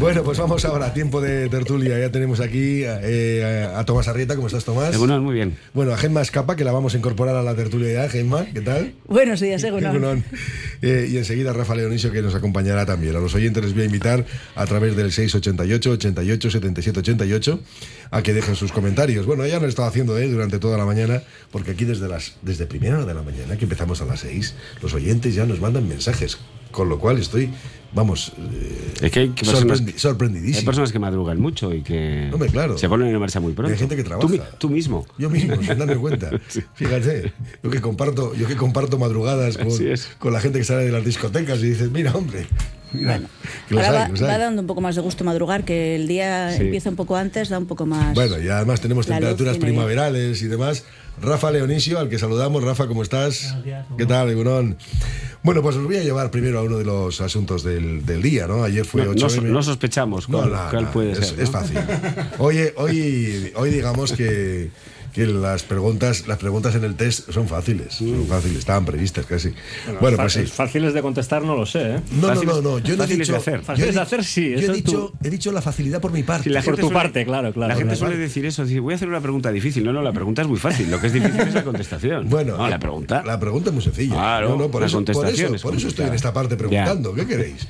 Bueno, pues vamos ahora a tiempo de tertulia. Ya tenemos aquí eh, a Tomás Arrieta. ¿Cómo estás, Tomás? Egunon, muy bien. Bueno, a Gemma Escapa, que la vamos a incorporar a la tertulia ya. Gemma, ¿qué tal? Buenos días, Egunon. Egunon. Eh, y enseguida Rafa Leonisio, que nos acompañará también. A los oyentes les voy a invitar a través del 688 88 77 88 a que dejen sus comentarios. Bueno, ya lo he estado haciendo eh, durante toda la mañana, porque aquí desde las desde primera hora de la mañana, que empezamos a las 6, los oyentes ya nos mandan mensajes, con lo cual estoy, vamos, eh, Es que hay que sorprendidísimo. hay personas que madrugan mucho y que Hombre, claro. se ponen en marcha muy pronto. Hay gente que trabaja. tú mismo. Yo mismo, sin darme cuenta. Fíjate, yo que comparto, yo que comparto madrugadas con la gente que sale de las discotecas y dices, mira, hombre, mira, Ahora hay, va, dando un poco más de gusto madrugar, que el día Sí. empieza un poco antes, da un poco más. Bueno, y además tenemos temperaturas primaverales y demás. Rafa Leonisio, al que saludamos. Rafa, ¿cómo estás? ¿Qué tal, Egunon? Bueno, pues os voy a llevar primero a uno de los asuntos del, del día, ¿no? Ayer fue No, no 8M. so- no sospechamos cuál, no, cuál no, puede es, ser. es ¿no? fácil. Hoy, hoy, hoy digamos que, que las preguntas las preguntas en el test son fáciles. Son fáciles, estaban previstas casi. Bueno, pues sí. Fáciles de contestar no lo sé, ¿eh? No, no, Fáciles- no, no. Yo no he fáciles dicho, de hacer. yo he Fáciles de hacer, sí, Yo he dicho, he dicho la facilidad por mi parte. Sí, la Por tu suele- parte, claro, claro. La gente claro. suele decir eso, decir, voy a hacer una pregunta difícil. No, no, la pregunta es muy fácil. Lo que es difícil es la contestación. Bueno, no, la pregunta. La pregunta es muy sencilla. Claro, No, no, por, la eso, por, contestación eso, es por eso estoy en esta parte Ya. preguntando. ¿Qué queréis?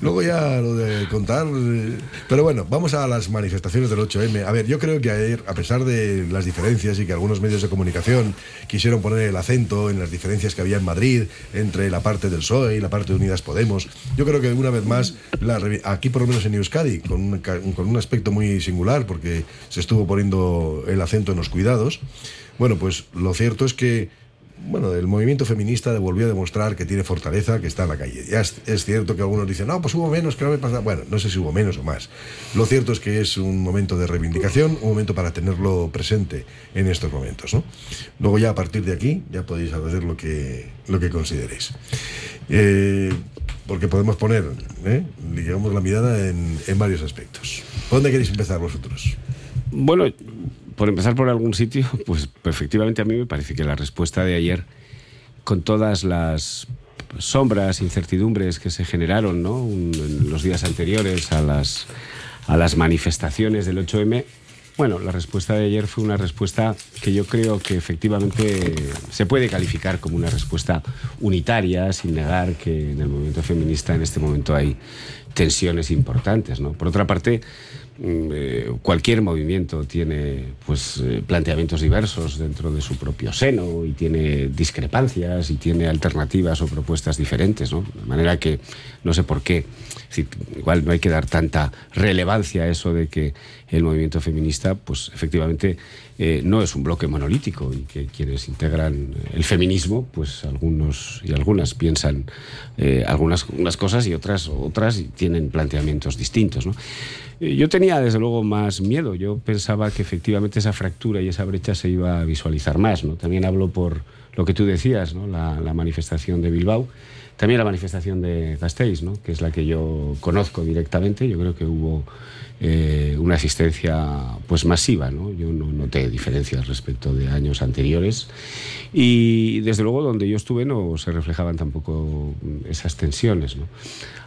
Luego ya lo de contar. eh, Pero bueno, vamos a las manifestaciones del 8M. A ver, yo creo que ayer, a pesar de las diferencias y que algunos medios de comunicación quisieron poner el acento en las diferencias que había en Madrid entre la parte del PSOE y la parte de Unidas Podemos, yo creo que una vez más, la aquí por lo menos en Euskadi, con un, con un aspecto muy singular, porque se estuvo poniendo el acento en los cuidados, bueno, pues lo cierto es que bueno, el movimiento feminista volvió a demostrar que tiene fortaleza, que está en la calle. Ya es, cierto que algunos dicen, no, pues hubo menos, que no me pasa. Bueno, no sé si hubo menos o más. Lo cierto es que es un momento de reivindicación, un momento para tenerlo presente en estos momentos. ¿no? Luego ya a partir de aquí ya podéis hacer lo que, lo que consideréis. Eh, porque podemos poner, ¿eh? digamos, la mirada en, en varios aspectos. ¿Por dónde queréis empezar vosotros? Bueno, por empezar por algún sitio, pues efectivamente a mí me parece que la respuesta de ayer, con todas las sombras, incertidumbres que se generaron ¿no? En los días anteriores a las, a las manifestaciones del 8M, bueno, la respuesta de ayer fue una respuesta que yo creo que efectivamente se puede calificar como una respuesta unitaria, sin negar que en el movimiento feminista en este momento hay tensiones importantes. ¿no? Por otra parte, eh, cualquier movimiento tiene pues eh, planteamientos diversos dentro de su propio seno y tiene discrepancias y tiene alternativas o propuestas diferentes, ¿no? De manera que no sé por qué, igual no hay que dar tanta relevancia a eso de que el movimiento feminista, pues efectivamente eh, no es un bloque monolítico y que quienes integran el feminismo, pues algunos y algunas piensan eh, algunas unas cosas y otras otras y tienen planteamientos distintos, ¿no? Eh, Yo tenía desde luego más miedo. Yo pensaba que efectivamente esa fractura y esa brecha se iba a visualizar más. ¿no? También hablo por lo que tú decías, ¿no? la, la manifestación de Bilbao, también la manifestación de Gasteiz, ¿no? que es la que yo conozco directamente. Yo creo que hubo eh, una asistencia pues masiva. ¿no? Yo no noté diferencias respecto de años anteriores. Y desde luego donde yo estuve no se reflejaban tampoco esas tensiones. ¿no?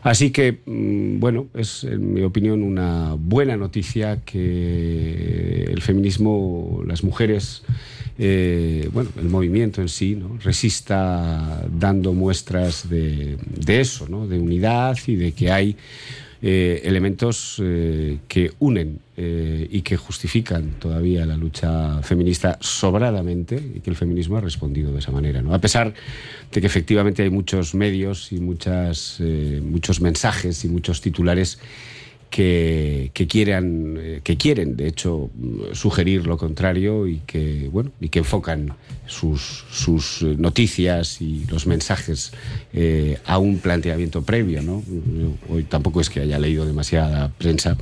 Así que, mm, bueno, es en mi opinión una buena noticia que el feminismo, las mujeres, eh, bueno, el movimiento en sí, ¿no? resista dando muestras de, de eso, ¿no? de unidad y de que hay eh, elementos eh, que unen eh, y que justifican todavía la lucha feminista sobradamente y que el feminismo ha respondido de esa manera. ¿no? A pesar de que efectivamente hay muchos medios y muchas, muchos mensajes y muchos titulares que, quieran, eh, que quieren, de hecho, mm, sugerir lo contrario y que, bueno, y que enfocan sus, sus eh, noticias y los mensajes eh, a un planteamiento previo, ¿no? Hoy tampoco es que haya leído demasiada prensa,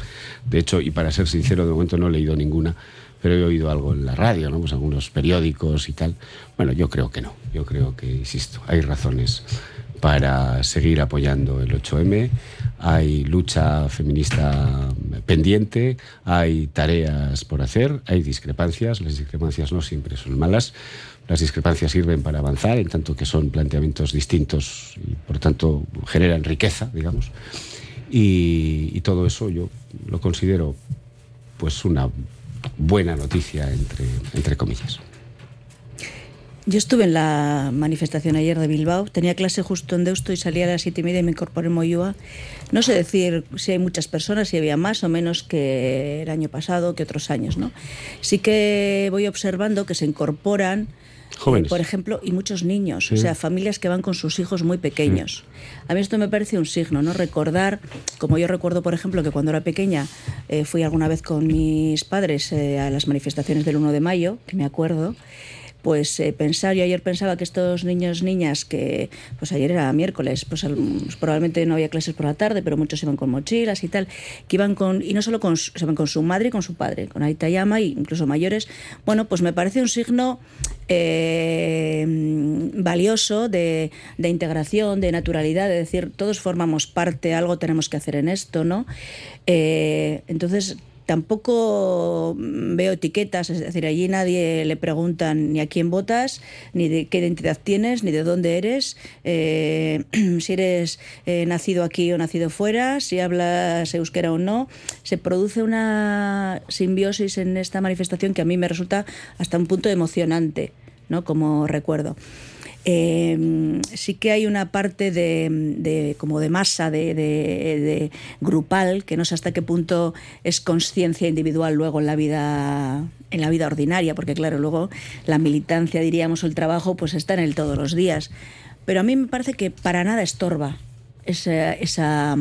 de hecho, y para ser sincero, de momento no he leído ninguna, pero he oído algo en la radio, ¿no? Pues algunos periódicos y tal. Bueno, yo creo que no, yo creo que, insisto, hay razones para seguir apoyando el 8M. Hay lucha feminista pendiente, hay tareas por hacer, hay discrepancias. Las discrepancias no siempre son malas. Las discrepancias sirven para avanzar, en tanto que son planteamientos distintos y, por tanto, generan riqueza, digamos. Y, todo eso yo lo considero pues una buena noticia, entre, entre comillas. Yo estuve en la manifestación ayer de Bilbao, tenía clase justo en Deusto y salía a las siete y media y me incorporé en Moyúa. No sé decir si hay muchas personas, si había más o menos que el año pasado, que otros años, ¿no? Sí que voy observando que se incorporan, eh, Jóvenes. por ejemplo, y muchos niños, o sea, familias que van con sus hijos muy pequeños. A mí esto me parece un signo, ¿no? Recordar, como yo recuerdo, por ejemplo, que cuando era pequeña eh, fui alguna vez con mis padres eh, a las manifestaciones del 1 de mayo, que me acuerdo, pues eh, pensar, yo ayer pensaba que estos niños, niñas, que pues ayer era miércoles, pues, probablemente no había clases por la tarde, pero muchos iban con mochilas y tal, que iban con, y no solo con, se van con su madre y con su padre, con Aita Yama, e incluso mayores, bueno, pues me parece un signo eh, valioso de, de integración, de naturalidad, de decir, todos formamos parte, algo tenemos que hacer en esto, ¿no? Eh, entonces, tampoco veo etiquetas, es decir, allí nadie le preguntan ni a quién votas, ni de qué identidad tienes, ni de dónde eres, eh, si eres eh, nacido aquí o nacido fuera, si hablas euskera o no. Se produce una simbiosis en esta manifestación que a mí me resulta hasta un punto emocionante, ¿no? Como recuerdo. Eh, sí que hay una parte de, como de masa, de, grupal, que no sé hasta qué punto es conciencia individual luego en la vida en la vida ordinaria, porque claro, luego la militancia, diríamos, o el trabajo, pues está en el todos los días. Pero a mí me parece que para nada estorba esa, esa,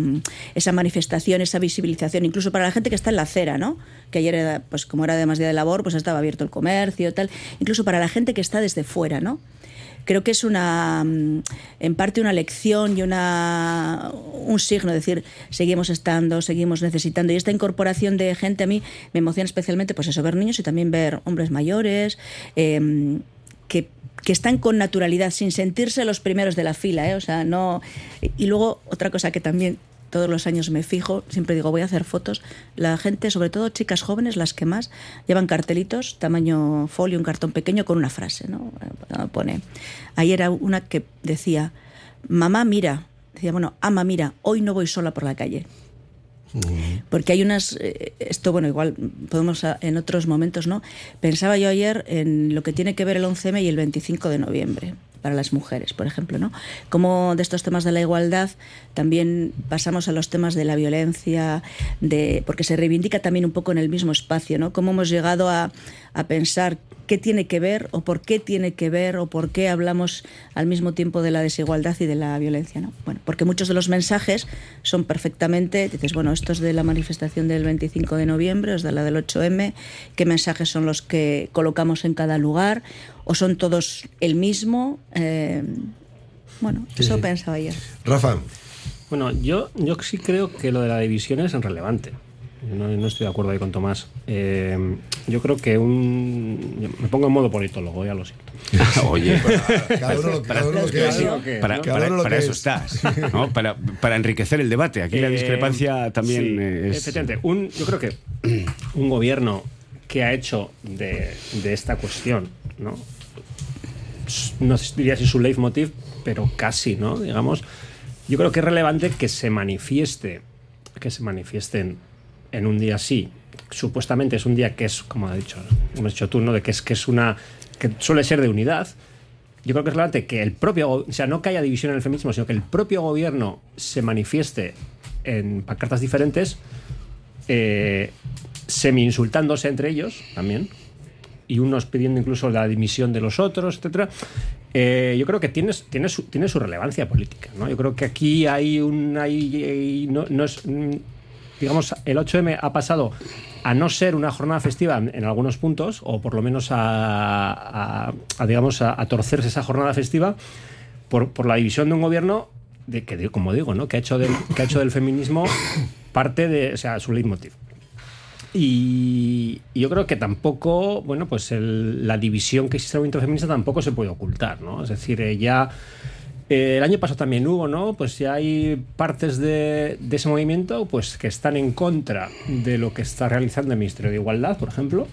manifestación, esa visibilización, incluso para la gente que está en la acera, ¿no? Que ayer, pues como era además día de labor, pues estaba abierto el comercio, tal. Incluso para la gente que está desde fuera, ¿no? Creo que es una, mm, en parte una lección y una, un signo, es decir, seguimos estando, seguimos necesitando. Y esta incorporación de gente a mí me emociona especialmente, pues eso, ver niños y también ver hombres mayores, eh, que, que están con naturalidad, sin sentirse los primeros de la fila, ¿eh? O sea, no... Y luego, otra cosa que también todos los años me fijo, siempre digo, voy a hacer fotos. La gente, sobre todo chicas jóvenes, las que más, llevan cartelitos, tamaño folio, un cartón pequeño, con una frase, ¿no? Eh, Pone... Ayer era una que decía, mamá, mira, decía, bueno, ama, mira, hoy no voy sola por la calle. Porque hay unas, eh, esto bueno, igual podemos a- en otros momentos, ¿no? Pensaba yo ayer en lo que tiene que ver el 11M y el 25 de noviembre para las mujeres, por ejemplo, ¿no? Como de estos temas de la igualdad también pasamos a los temas de la violencia, de porque se reivindica también un poco en el mismo espacio, ¿no? Cómo hemos llegado a, a pensar qué tiene que ver o por qué tiene que ver o por qué hablamos al mismo tiempo de la desigualdad y de la violencia, ¿no? Bueno, porque muchos de los mensajes son perfectamente, dices, bueno, esto es de la manifestación del 25 de noviembre, es de la del 8M, qué mensajes son los que colocamos en cada lugar o son todos el mismo. Eh, bueno, Sí, eso sí. pensaba ayer. Rafa, Bueno, yo, yo sí creo que lo de la división es relevante. No, no estoy de acuerdo ahí con Tomás. Eh, yo creo que un. me pongo en modo politólogo, ya lo siento. Oye, es. Para, eso es. estás, ¿no? para, para enriquecer el debate. Aquí la Eh, discrepancia también sí, es... Efectivamente, un, yo creo que un gobierno que ha hecho de, de esta cuestión, ¿no? No diría si su leitmotiv, pero casi, ¿no? Digamos, yo creo que es relevante que se manifieste, que se manifiesten en un día así. Supuestamente es un día que es, como ha dicho, hemos dicho tú, ¿no? De que es que es una que suele ser de unidad. Yo creo que es relevante que el propio, o sea, no que haya división en el feminismo, sino que el propio gobierno se manifieste en pancartas diferentes, eh, semi-insultándose entre ellos también, y unos pidiendo incluso la dimisión de los otros, etcétera. Eh, yo creo que tiene, tiene, su, tiene su relevancia política. ¿no? Yo creo que aquí hay un. Hay, hay- no, no es, digamos, el 8M ha pasado a no ser una jornada festiva en, algunos puntos, o por lo menos a, a- a, digamos, a, a torcerse esa jornada festiva por, por la división de un gobierno de que, de- como digo, ¿no? que, ha hecho del, que ha hecho del feminismo parte de, o sea, su leitmotiv. Y, y yo creo que tampoco, bueno, pues el- la división que existe en el movimiento feminista tampoco se puede ocultar, ¿no? Es decir, ya eh, el año pasado también hubo, ¿no? Pues ya hay partes de, ese movimiento pues que están en contra de lo que está realizando el Ministerio de Igualdad, por ejemplo,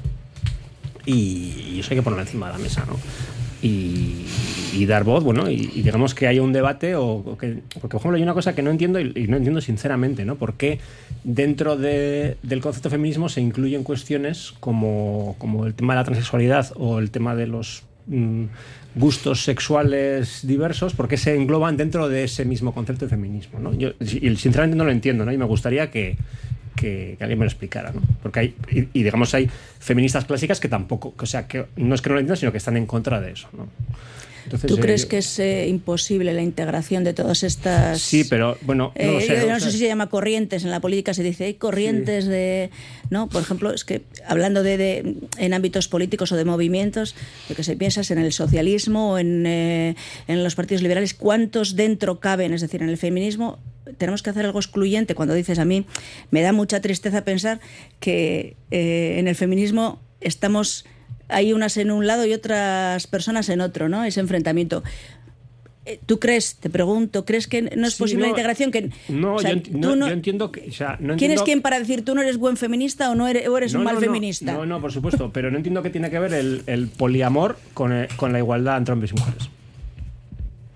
y, y eso hay que ponerlo encima de la mesa, ¿no? Y, dar voz, bueno, y, digamos que haya un debate, o, que, porque por ejemplo hay una cosa que no entiendo y, no entiendo sinceramente, ¿no? ¿Por qué dentro de- del concepto feminismo se incluyen cuestiones como, como el tema de la transexualidad o el tema de los mm, gustos sexuales diversos? ¿Por qué se engloban dentro de ese mismo concepto de feminismo? ¿no? Yo sinceramente no lo entiendo, ¿no? Y me gustaría que, que, alguien me lo explicara, ¿no? Porque hay, y, y digamos, hay feministas clásicas que tampoco, o sea, que no es que no lo entiendan, sino que están en contra de eso, ¿no? Entonces, ¿Tú eh, crees que es eh, imposible la integración de todas estas... Sí, pero bueno, no Eh, lo sé. yo o no sea, sé si se llama corrientes, en la política se dice, hay corrientes de... ¿no? Por ejemplo, es que hablando de, de- en ámbitos políticos o de movimientos, lo que se piensa es en el socialismo o en, en los partidos liberales, ¿cuántos dentro caben? Es decir, en el feminismo tenemos que hacer algo excluyente. Cuando dices a mí, me da mucha tristeza pensar que eh, en el feminismo estamos... Hay unas en un lado y otras personas en otro, ¿no? Ese enfrentamiento. Eh, ¿Tú crees, te pregunto, crees que no es sí, posible la integración? Que, No, o sea, yo, no, no- yo entiendo que. O sea, no ¿Quién entiendo- es quién para decir tú no eres buen feminista o no eres, o eres un mal feminista? No, no, por supuesto, pero no entiendo qué tiene que ver el, el poliamor con, eh, con la igualdad entre hombres y mujeres.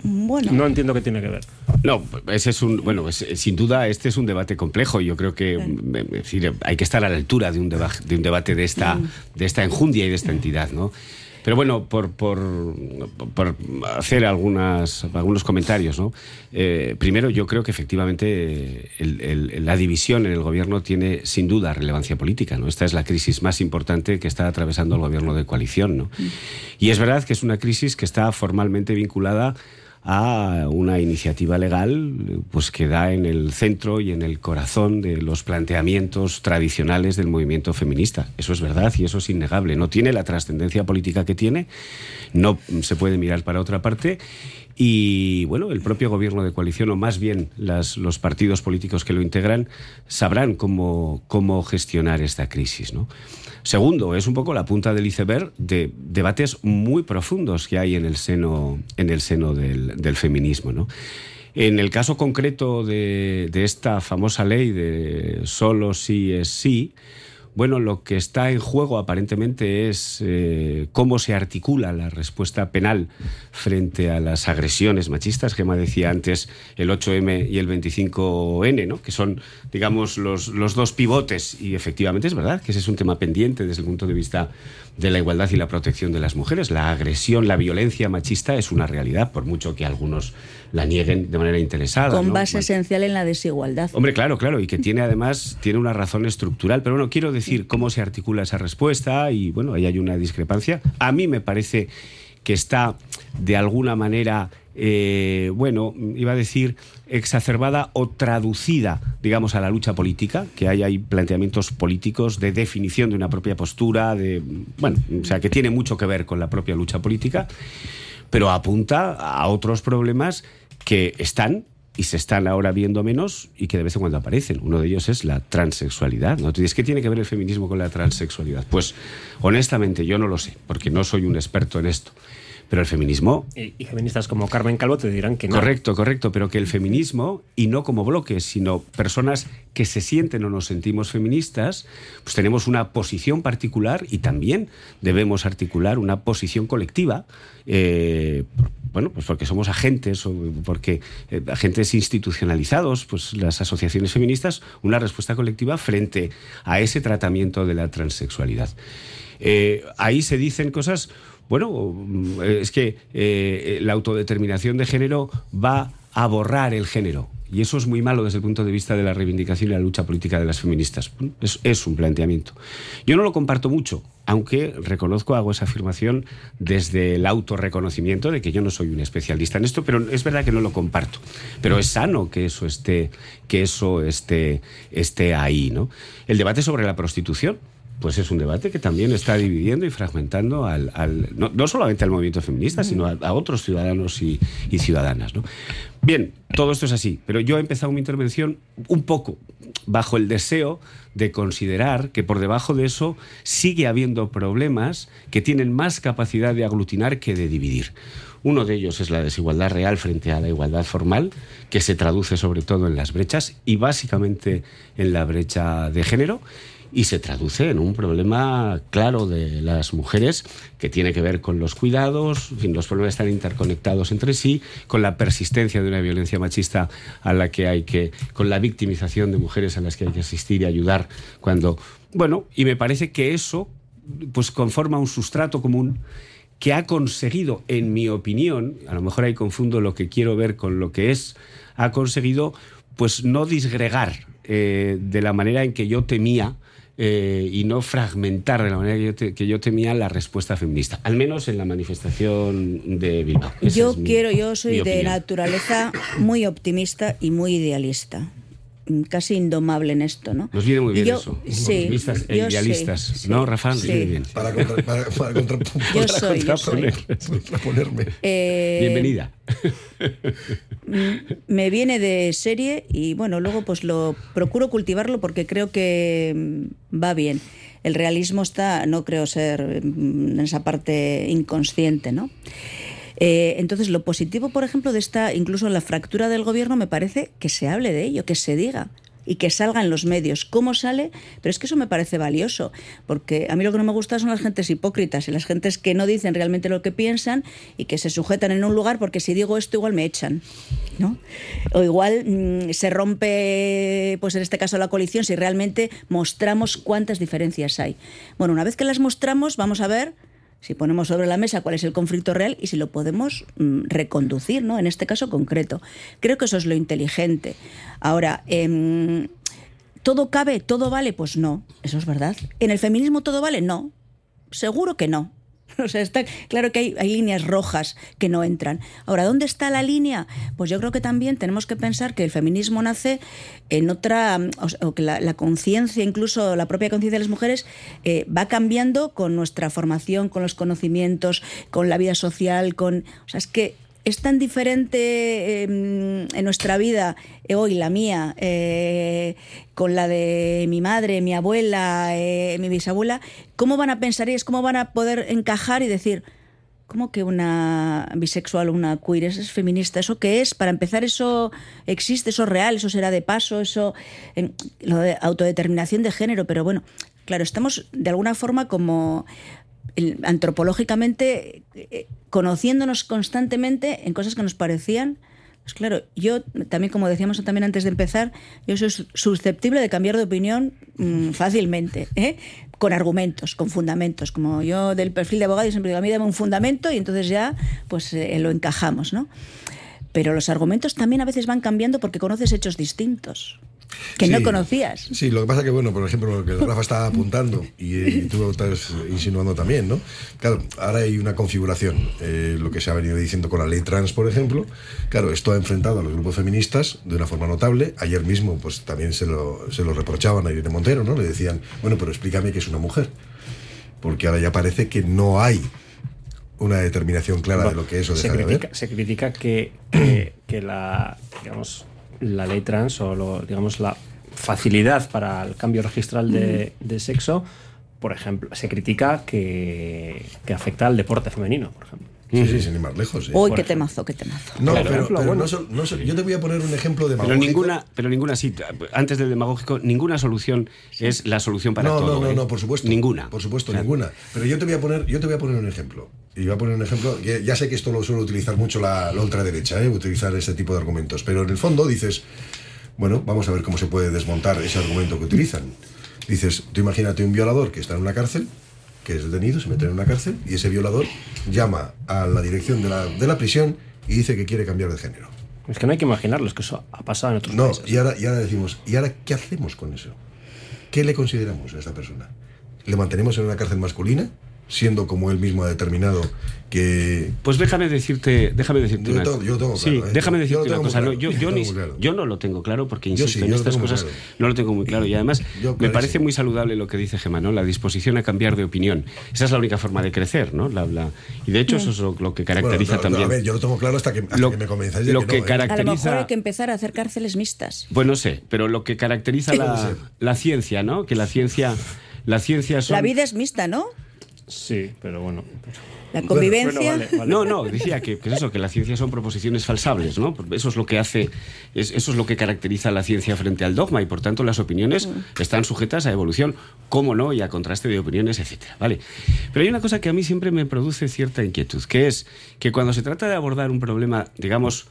Bueno, No entiendo qué tiene que ver. No, ese es un. Bueno, es- sin duda, este es un debate complejo. Yo creo que mm, es decir, hay que estar a la altura de un, deba- de un debate de esta, de esta enjundia y de esta entidad, ¿no? Pero bueno, por, por, por hacer algunas, algunos comentarios, ¿no? Eh, primero, yo creo que efectivamente el- el- la división en el gobierno tiene sin duda relevancia política, ¿no? Esta es la crisis más importante que está atravesando el gobierno de coalición, ¿no? Y es verdad que es una crisis que está formalmente vinculada a una iniciativa legal pues que da en el centro y en el corazón de los planteamientos tradicionales del movimiento feminista. Eso es verdad y eso es innegable. No tiene la trascendencia política que tiene, no se puede mirar para otra parte y bueno, el propio gobierno de coalición, o más bien los partidos políticos que lo integran, sabrán cómo, cómo gestionar esta crisis. ¿no? Segundo, es un poco la punta del iceberg de debates muy profundos que hay en el seno, en el seno del, feminismo. ¿no? En el caso concreto de, de esta famosa ley de solo sí es sí, bueno, lo que está en juego aparentemente es eh, cómo se articula la respuesta penal frente a las agresiones machistas, me decía antes el 8M y el 25N, ¿no? que son, digamos, los, los dos pivotes. Y efectivamente es verdad que ese es un tema pendiente desde el punto de vista de la igualdad y la protección de las mujeres. La agresión, la violencia machista es una realidad, por mucho que algunos la nieguen de manera interesada. con ¿no? base Bueno, esencial en la desigualdad. Hombre, claro, claro, y que tiene además tiene una razón estructural. Pero bueno, quiero decir cómo se articula esa respuesta y bueno, ahí hay una discrepancia. A mí me parece que está de alguna manera, eh, bueno, iba a decir exacerbada o traducida, digamos, a la lucha política, que hay, hay planteamientos políticos de definición de una propia postura, de, bueno, o sea, que tiene mucho que ver con la propia lucha política, pero apunta a otros problemas que están y se están ahora viendo menos y que de vez en cuando aparecen. Uno de ellos es la transexualidad. ¿no? ¿qué tiene que ver el feminismo con la transexualidad? Pues honestamente yo no lo sé, porque no soy un experto en esto. Pero el feminismo Y, y feministas como Carmen Calvo te dirán que no. Correcto, correcto, pero que el feminismo, y no como bloques, sino personas que se sienten o nos sentimos feministas, pues tenemos una posición particular y también debemos articular una posición colectiva, eh, bueno, pues porque somos agentes o porque eh, agentes institucionalizados, pues las asociaciones feministas, una respuesta colectiva frente a ese tratamiento de la transexualidad. Eh, ahí se dicen cosas, bueno, mm, es que eh, la autodeterminación de género va a borrar el género. y eso es muy malo desde el punto de vista de la reivindicación y la lucha política de las feministas. Es, es un planteamiento. Yo no lo comparto mucho, aunque reconozco, hago esa afirmación desde el autorreconocimiento de que yo no soy un especialista en esto, pero es verdad que no lo comparto. Pero es sano que eso esté, que eso esté, esté ahí. ¿no? El debate sobre la prostitución pues es un debate que también está dividiendo y fragmentando al, no, solamente al movimiento feminista, sino a, otros ciudadanos y, ciudadanas. Bien, todo esto es así, pero yo he empezado mi intervención un poco bajo el deseo de considerar que por debajo de eso sigue habiendo problemas que tienen más capacidad de aglutinar que de dividir. Uno de ellos es la desigualdad real frente a la igualdad formal, que se traduce sobre todo en las brechas y básicamente en la brecha de género y se traduce en un problema claro de las mujeres que tiene que ver con los cuidados, los problemas están interconectados entre sí, con la persistencia de una violencia machista a la que hay que, con la victimización de mujeres a las que hay que asistir y ayudar cuando, bueno, y me parece que eso pues conforma un sustrato común que ha conseguido, en mi opinión, a lo mejor ahí confundo lo que quiero ver con lo que es, ha conseguido pues no disgregar eh, de la manera en que yo temía eh, y no fragmentar de la manera que yo, temía la respuesta feminista, al menos en la manifestación de Bilbao. yo quiero, yo soy de naturaleza muy optimista y muy idealista casi indomable en esto, ¿no? Nos viene muy bien eso. Sí, e idealistas, ¿no, Rafa? Sí. bien. Para, contra, para, para, contra, yo soy, yo soy. Eh, Bienvenida. Me viene de serie y bueno, luego pues lo procuro cultivarlo porque creo que mm, va bien. El realismo está, no creo ser mm, en esa parte inconsciente, ¿no? Eh, entonces, lo positivo, por ejemplo, de esta, incluso la fractura del gobierno, me parece que se hable de ello, que se diga y que salga en los medios. ¿Cómo sale? Pero es que eso me parece valioso, porque a mí lo que no me gusta son las gentes hipócritas y las gentes que no dicen realmente lo que piensan y que se sujetan en un lugar porque si digo esto igual me echan, ¿no? O igual mm, se rompe, pues en este caso la coalición, si realmente mostramos cuántas diferencias hay. Bueno, una vez que las mostramos, vamos a ver si ponemos sobre la mesa cuál es el conflicto real y si lo podemos mm, reconducir, ¿no? En este caso concreto. Creo que eso es lo inteligente. Ahora, em, ¿todo cabe? ¿Todo vale? Pues no, eso es verdad. ¿En el feminismo todo vale? No, seguro que no. O sea, claro que hay, líneas rojas que no entran. Ahora, ¿dónde está la línea? Pues yo creo que también tenemos que pensar que el feminismo nace en otra, o, que la, conciencia, incluso la propia conciencia de las mujeres, eh, va cambiando con nuestra formación, con los conocimientos, con la vida social, con. O sea, es que es tan diferente em, en nuestra vida, eh, hoy la mía, eh, con la de mi madre, mi abuela, eh, mi bisabuela, ¿cómo van a pensar ellas? ¿Cómo van a poder encajar y decir, ¿cómo que una bisexual o una queer es, feminista? ¿Eso qué es? Para empezar, eso existe, eso es real, eso será de paso, eso, lo de autodeterminación de género, pero bueno, claro, estamos de alguna forma como antropológicamente eh, conociéndonos constantemente en cosas que nos parecían pues claro, yo también, como decíamos también antes de empezar, yo soy susceptible de cambiar de opinión mm, fácilmente, ¿eh? con argumentos, con fundamentos. Como yo del perfil de abogado, siempre digo, a mí dame un fundamento y entonces ya pues eh, lo encajamos, ¿no? Pero los argumentos también a veces van cambiando porque conoces hechos distintos que no conocías. Sí, lo que pasa que, bueno, por ejemplo, lo que Rafa estaba apuntando y, tú lo estás insinuando también, ¿no? Claro, ahora hay una configuración, eh, lo que se ha venido diciendo con la ley trans, por ejemplo. Claro, esto ha enfrentado a los grupos feministas de una forma notable. Ayer mismo, pues también se lo, se lo reprochaban a Irene Montero, ¿no? Le decían, bueno, pero explícame que es una mujer. Porque ahora ya parece que no hay una determinación clara de lo que eso se critica, Se critica que, que la, digamos, la ley trans o lo, digamos la facilidad para el cambio registral de, de sexo, por ejemplo, se critica que, que, afecta al deporte femenino, por ejemplo. Sí, sí, sin ir más lejos. Sí. Uy, qué temazo, qué temazo. No, pero, pero no, no, yo te voy a poner un ejemplo de Pero ninguna, pero ninguna sí, antes del demagógico, ninguna solución es la solución para todo. No, no, ¿eh? no, por supuesto. Ninguna. Por supuesto, ninguna. Pero yo te voy a poner, yo te voy a poner un ejemplo. Y voy a poner un ejemplo, ya sé que esto lo suele utilizar mucho la, la ultraderecha, ¿eh? utilizar este tipo de argumentos, pero en el fondo dices, bueno, vamos a ver cómo se puede desmontar ese argumento que utilizan. Dices, tú imagínate un violador que está en una cárcel, que es detenido, se mete en una cárcel, y ese violador llama a la dirección de la, de la prisión y dice que quiere cambiar de género. Es que no hay que imaginarlo, es que eso ha pasado en otros No, países. y ahora, y ahora decimos, ¿y ahora qué hacemos con eso? ¿Qué le consideramos a esta persona? ¿Le mantenemos en una cárcel masculina? Siendo como él mismo ha determinado que. Pues déjame decirte, déjame decirte Yo una tengo- yo lo tengo Sí, claro, ¿eh? déjame decirte una cosa. claro, no, yo, yo ni- claro. no lo tengo claro porque insisto sí, en estas cosas claro. no lo tengo muy claro y además Yo me parece muy saludable lo que dice Gemma, ¿no? La disposición a cambiar de opinión. Esa es la única forma de crecer, ¿no? La- la- y de hecho eso es lo, lo que caracteriza Bueno, no, no, también. A ver, yo lo tengo claro hasta que, hasta Lo- que me convenzáis de lo que, que no, ¿eh? A lo mejor caracteriza hay que empezar a hacer cárceles mixtas. Pues no sé, pero lo que caracteriza la, la ciencia, ¿no? Que la ciencia la ciencia son La vida es mixta, ¿no? Sí, pero bueno. La convivencia. Bueno, vale, vale. No, no, decía que, que es eso, que la ciencia son proposiciones falsables, ¿no? Eso es lo que hace, es- eso es lo que caracteriza a la ciencia frente al dogma y por tanto las opiniones están sujetas a evolución, cómo no, y a contraste de opiniones, etcétera, ¿vale? Pero hay una cosa que a mí siempre me produce cierta inquietud, que es que cuando se trata de abordar un problema, digamos,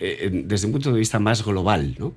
eh, desde un punto de vista más global, ¿no?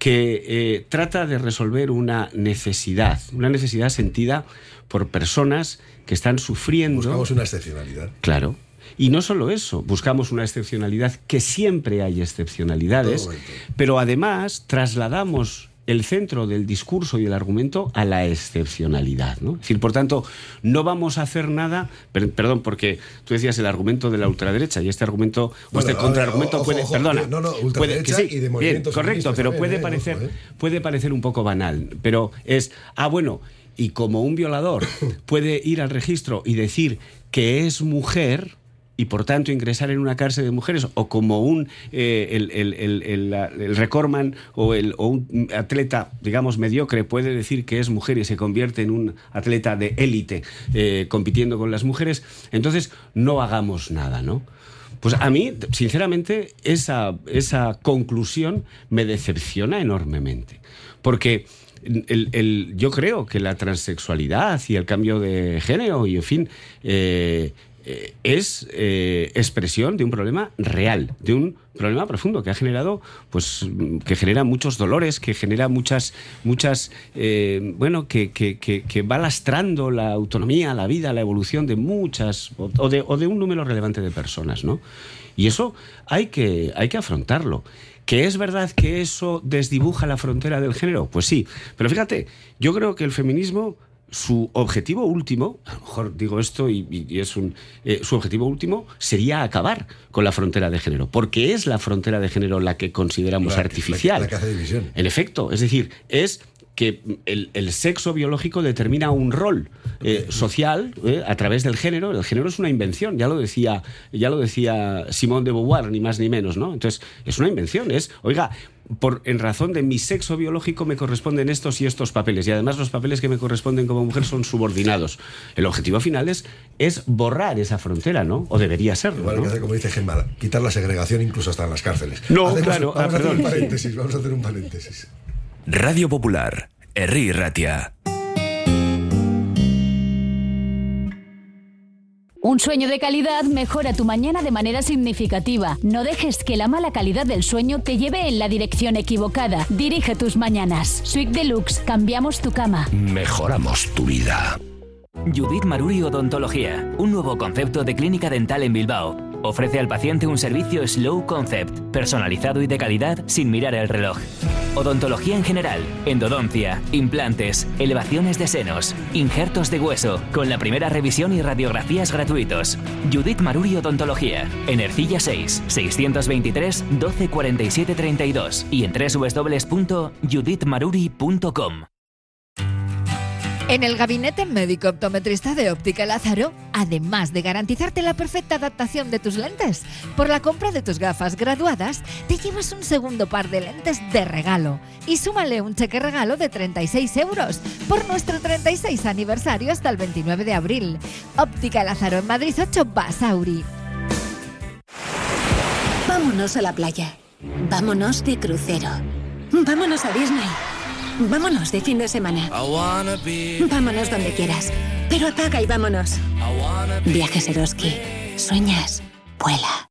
Que eh, trata de resolver una necesidad, una necesidad sentida por personas que están sufriendo. Buscamos una excepcionalidad. Claro. Y no solo eso, buscamos una excepcionalidad, que siempre hay excepcionalidades, pero además trasladamos el centro del discurso y del argumento a la excepcionalidad. ¿no? Es decir, por tanto, no vamos a hacer nada, per- perdón, porque tú decías el argumento de la ultraderecha y este argumento, o Bueno, este contraargumento puede, ojo, perdona, no, no, puede, y de bien, correcto, pero también, puede eh, parecer, ojo, eh. puede parecer un poco banal, pero es, ah, bueno, y como un violador puede ir al registro y decir que es mujer y por tanto ingresar en una cárcel de mujeres o como un eh, el, el, el, el- recordman o, o un atleta digamos mediocre puede decir que es mujer y se convierte en un atleta de élite eh, compitiendo con las mujeres entonces no hagamos nada no pues a mí, sinceramente, esa, esa conclusión me decepciona enormemente. Porque el- el- yo creo que la transexualidad y el cambio de género y, en fin, eh, eh, es eh, expresión de un problema real, de un problema profundo que ha generado, pues, que genera muchos dolores, que genera muchas, muchas, eh, bueno, que, que- que- va lastrando la autonomía, la vida, la evolución de muchas, o de, o de un número relevante de personas, ¿no? Y eso hay que, hay que afrontarlo. ¿Que es verdad que eso desdibuja la frontera del género? Pues sí. Pero fíjate, yo creo que el feminismo, su objetivo último, a lo mejor digo esto y, es un. eh, su objetivo último sería acabar con la frontera de género. Porque es la frontera de género la que consideramos La- artificial. la que hace división. En efecto, es decir, es que el, el sexo biológico determina un rol eh, social eh, a través del género. El género es una invención, ya lo decía, ya lo decía Simone de Beauvoir, ni más ni menos, ¿no? Entonces, es una invención, es, oiga, por, en razón de mi sexo biológico me corresponden estos y estos papeles. Y además los papeles que me corresponden como mujer son subordinados. El objetivo final es, es borrar esa frontera, ¿no? O debería serlo. Igual hay ¿no? que hacer como dice Gemma, quitar la segregación incluso hasta en las cárceles. No, claro, Vamos ah, a hacer un paréntesis, vamos a hacer un paréntesis. Radio Popular, Herri Ratia. Un sueño de calidad mejora tu mañana de manera significativa. No dejes que la mala calidad del sueño te lleve en la dirección equivocada. Dirige tus mañanas. Suite Deluxe, cambiamos tu cama. Mejoramos tu vida. Judith Maruri Odontología, un nuevo concepto de clínica dental en Bilbao. Ofrece al paciente un servicio Slow Concept, personalizado y de calidad sin mirar el reloj. Odontología en general, endodoncia, implantes, elevaciones de senos, injertos de hueso, con la primera revisión y radiografías gratuitos. Judith Maruri Odontología, en Ercilla 6, 623 12 47 32 y en www.judithmaruri.com. En el gabinete médico optometrista de Óptica Lázaro, además de garantizarte la perfecta adaptación de tus lentes, por la compra de tus gafas graduadas, te llevas un segundo par de lentes de regalo y súmale un cheque regalo de 36 euros por nuestro 36 aniversario hasta el 29 de abril. Óptica Lázaro en Madrid 8 Basauri. Vámonos a la playa. Vámonos de crucero. Vámonos a Disney. Vámonos de fin de semana. Vámonos donde quieras. Pero apaga y vámonos. Viajes Eroski. Sueñas. Vuela.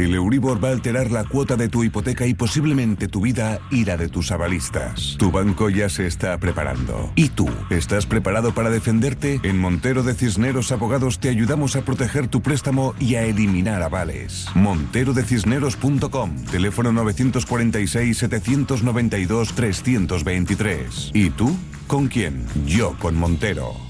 El Euribor va a alterar la cuota de tu hipoteca y posiblemente tu vida y la de tus avalistas. Tu banco ya se está preparando. ¿Y tú? ¿Estás preparado para defenderte? En Montero de Cisneros Abogados te ayudamos a proteger tu préstamo y a eliminar avales. Monterodecisneros.com, teléfono 947-792-323. ¿Y tú? ¿Con quién? Yo con Montero.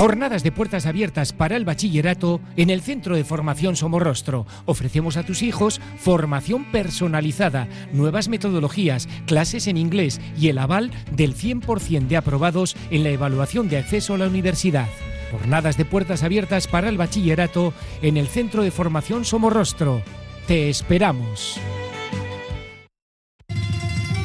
Jornadas de puertas abiertas para el bachillerato en el Centro de Formación Somorrostro. Ofrecemos a tus hijos formación personalizada, nuevas metodologías, clases en inglés y el aval del 100% de aprobados en la evaluación de acceso a la universidad. Jornadas de puertas abiertas para el bachillerato en el Centro de Formación Somorrostro. Te esperamos.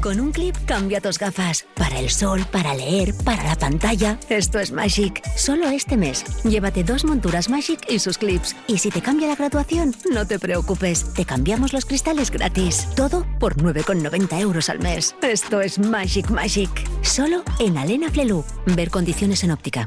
Con un clip cambia tus gafas. Para el sol, para leer, para la pantalla. Esto es Magic. Solo este mes. Llévate dos monturas Magic y sus clips. Y si te cambia la graduación, no te preocupes. Te cambiamos los cristales gratis. Todo por 9,90 euros al mes. Esto es Magic Magic. Solo en Alena Flelu. Ver condiciones en óptica.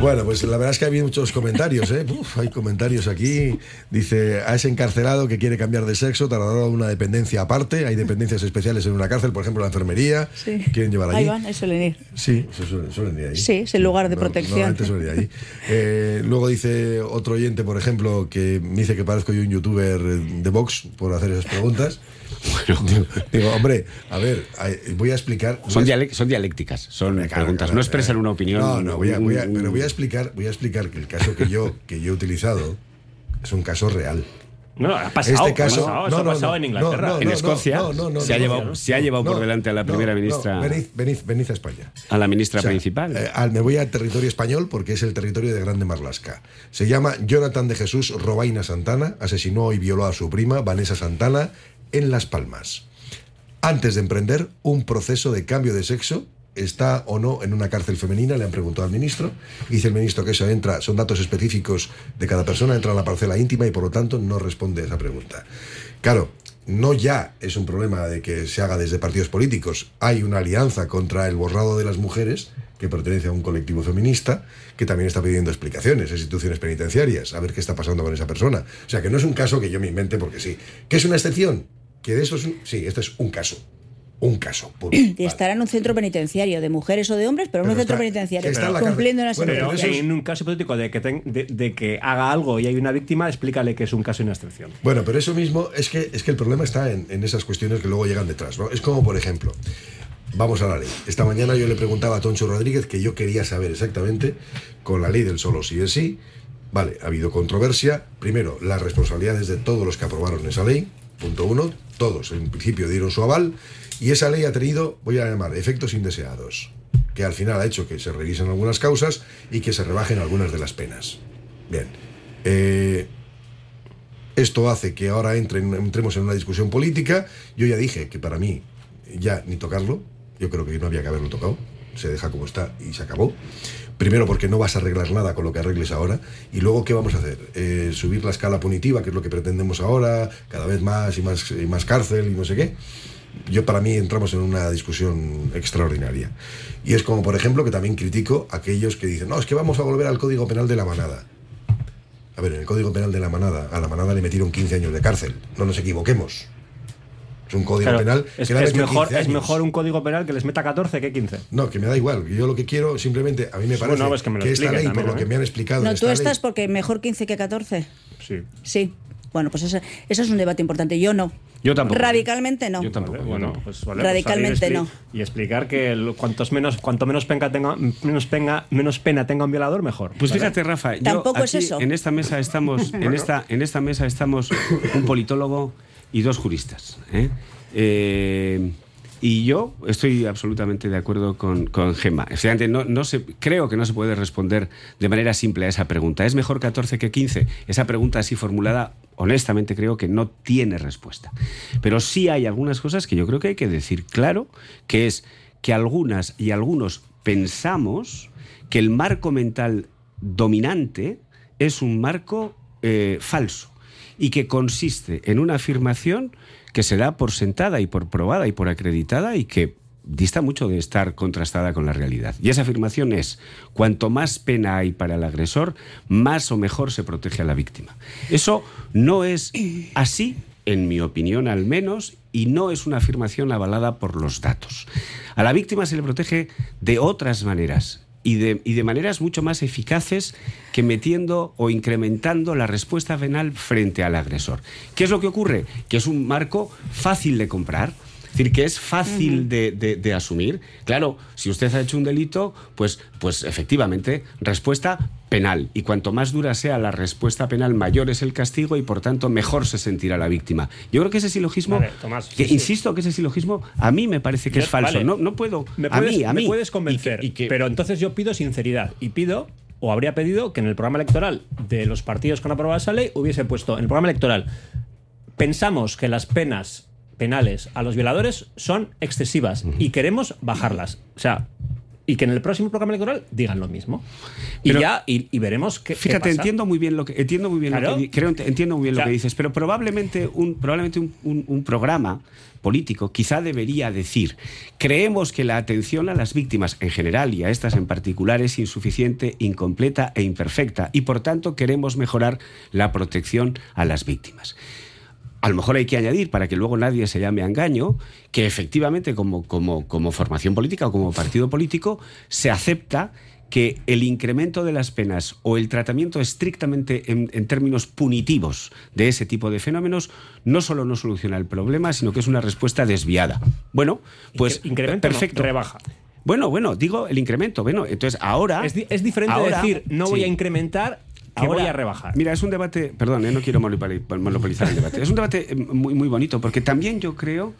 Bueno, pues la verdad es que hay muchos comentarios, ¿eh? Uf, hay comentarios aquí. Dice, a ese encarcelado que quiere cambiar de sexo, a una dependencia aparte. Hay dependencias especiales en una cárcel, por ejemplo, la enfermería. Sí. Quieren llevar allí. Ahí van, ahí suelen ir. Sí, se suelen, suelen ir ahí. Sí, es el lugar de No- protección. normalmente suelen ir ahí. Eh, luego dice otro oyente, por ejemplo, que me dice que parezco yo un youtuber de Vox por hacer esas preguntas. digo, digo, hombre, a ver, voy a explicar. Son, son dialécticas, son Claro, preguntas, claro, no expresan una opinión. No, no, voy a, voy a- un- pero voy a explicar, voy a explicar que el caso que yo, que yo he utilizado es un caso real. No, ha pasado, Este caso, ha pasado, no, eso ha no, pasado no, en Inglaterra. no, no, En no, Escocia no, no, no, se, ha no, llevado, no, se ha llevado por no, delante a la no, primera no, ministra, venid, venid, venid a España. a la ministra O sea, principal. eh, al- me voy al territorio español porque es el territorio de Grande Marlasca. Se llama Jonathan de Jesús Robaina Santana, asesinó y violó a su prima, Vanessa Santana, en Las Palmas. Antes de emprender un proceso de cambio de sexo, está o no en una cárcel femenina, le han preguntado al ministro, dice el ministro que eso entra, son datos específicos de cada persona, entra en la parcela íntima y por lo tanto no responde a esa pregunta. Claro, no ya es un problema de que se haga desde partidos políticos, hay una alianza contra el borrado de las mujeres que pertenece a un colectivo feminista que también está pidiendo explicaciones a instituciones penitenciarias, a ver qué está pasando con esa persona. O sea, que no es un caso que yo me invente porque sí. ¿Qué es una excepción? Que de eso es un... Sí, este es un caso. Un caso. puro. Y estará en un centro penitenciario de mujeres o de hombres, pero en un centro penitenciario, está en la cárcel. cumpliendo una Bueno, serie Pero de en un caso hipotético de que, ten- de, de que haga algo y hay una víctima, explícale que es un caso y una excepción. Bueno, pero eso mismo es que, es que el problema está en, en esas cuestiones que luego llegan detrás. ¿no? Es como, por ejemplo, vamos a la ley. Esta mañana yo le preguntaba a Toncho Rodríguez que yo quería saber exactamente, con la ley del solo sí es sí, vale, ha habido controversia. Primero, las responsabilidades de todos los que aprobaron esa ley, punto uno, todos en principio dieron su aval, y esa ley ha tenido, voy a llamar, efectos indeseados, que al final ha hecho que se revisen algunas causas y que se rebajen algunas de las penas. Bien. Eh, Esto hace que ahora entremos en una discusión política. Yo ya dije que para mí ya ni tocarlo. Yo creo que no había que haberlo tocado. Se deja como está y se acabó. Primero porque no vas a arreglar nada con lo que arregles ahora. Y luego, ¿qué vamos a hacer? Eh, subir la escala punitiva, que es lo que pretendemos ahora, cada vez más y más, y más cárcel y no sé qué. Yo para mí entramos en una discusión extraordinaria. Y es como, por ejemplo, que también critico a aquellos que dicen, no, es que vamos a volver al Código Penal de la Manada. A ver, en el Código Penal de la Manada, a la Manada le metieron 15 años de cárcel. No nos equivoquemos. Es un Código Claro, Penal es, que es mejor, 15 es mejor un código penal que les meta 14 que 15. No, que me da igual. Yo lo que quiero, simplemente, a mí me Bueno, parece pues que me lo que esta por lo que ¿eh? me han explicado, No, esta tú estás ley- porque mejor 15 que 14. Sí. Sí. Bueno, pues ese, ese es un debate importante. Yo no. Yo tampoco. Radicalmente no. Yo tampoco. Bueno, tampoco. pues, vale, Radicalmente pues salir y no. Y explicar que el- cuantos menos, cuanto menos pena tenga, menos pena, menos pena tenga un violador, mejor. Pues ¿vale? fíjate, Rafa, yo Tampoco es eso. en esta mesa estamos, en esta, en esta mesa estamos un politólogo y dos juristas. ¿eh? Eh, y yo estoy absolutamente de acuerdo con, con Gemma. Efectivamente, no se, creo que no se puede responder de manera simple a esa pregunta. ¿Es mejor 14 que 15? Esa pregunta así formulada, honestamente creo que no tiene respuesta. Pero sí hay algunas cosas que yo creo que hay que decir claro, que es que algunas y algunos pensamos que el marco mental dominante es un marco eh, falso y que consiste en una afirmación que se da por sentada y por probada y por acreditada y que dista mucho de estar contrastada con la realidad. Y esa afirmación es, cuanto más pena hay para el agresor, más o mejor se protege a la víctima. Eso no es así, en mi opinión al menos, y no es una afirmación avalada por los datos. A la víctima se le protege de otras maneras, y de, y de maneras mucho más eficaces que metiendo o incrementando la respuesta penal frente al agresor. ¿Qué es lo que ocurre? Que es un marco fácil de comprar. Es decir, que es fácil de, de- de asumir. Claro, si usted ha hecho un delito, pues, pues efectivamente, respuesta penal. Y cuanto más dura sea la respuesta penal, mayor es el castigo y por tanto mejor se sentirá la víctima. Yo creo que ese silogismo, Vale, Tomás, que sí, sí. insisto que ese silogismo a mí me parece que Yo- es falso. vale. No, no puedo. Me a puedes, mí, a me mí. puedes convencer. Pero entonces yo pido sinceridad y pido, o habría pedido, que en el programa electoral de los partidos que han aprobado esa ley hubiese puesto en el programa electoral. Pensamos que las penas penales a los violadores son excesivas y queremos bajarlas. O sea, y que en el próximo programa electoral digan lo mismo. Y ya, y, y veremos qué. qué Fíjate, pasa. entiendo muy bien lo que entiendo muy bien lo que creo ent- entiendo muy bien O sea- lo que dices, pero probablemente un probablemente un, un- un programa político quizá debería decir creemos que la atención a las víctimas en general y a estas en particular es insuficiente, incompleta e imperfecta y por tanto queremos mejorar la protección a las víctimas. A lo mejor hay que añadir, para que luego nadie se llame a engaño, que efectivamente como, como, como formación política o como partido político se acepta que el incremento de las penas o el tratamiento estrictamente en, en términos punitivos de ese tipo de fenómenos no solo no soluciona el problema, sino que es una respuesta desviada. Bueno, pues Incre- incremento no, perfecto. rebaja. Bueno, bueno, digo el incremento. Bueno, entonces ahora... Es, di- es diferente ahora- decir, no voy a incrementar, que Ahora, voy a rebajar. Mira, es un debate, perdón, eh, no quiero monopoli- monopolizar el debate. Es un debate eh, muy, muy bonito, porque también yo creo